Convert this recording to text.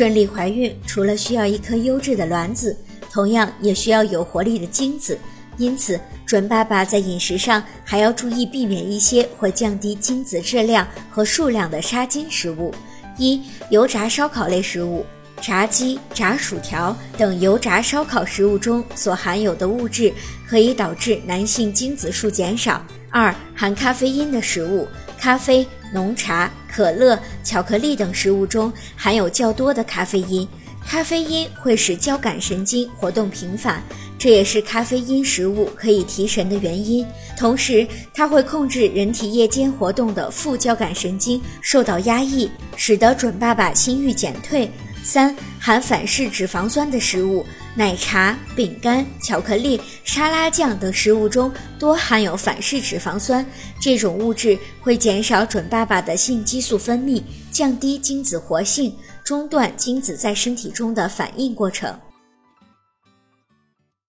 顺利怀孕除了需要一颗优质的卵子，同样也需要有活力的精子。因此，准爸爸在饮食上还要注意避免一些会降低精子质量和数量的杀精食物。一、油炸烧烤类食物，炸鸡、炸薯条等油炸烧烤食物中所含有的物质可以导致男性精子数减少。二、含咖啡因的食物，咖啡、浓茶、可乐、巧克力等食物中含有较多的咖啡因，咖啡因会使交感神经活动频繁。这也是咖啡因食物可以提神的原因，同时它会控制人体夜间活动的副交感神经受到压抑，使得准爸爸心率减退。三、含反式脂肪酸的食物，奶茶、饼干、巧克力、沙拉酱等食物中多含有反式脂肪酸，这种物质会减少准爸爸的性激素分泌，降低精子活性，中断精子在身体中的反应过程。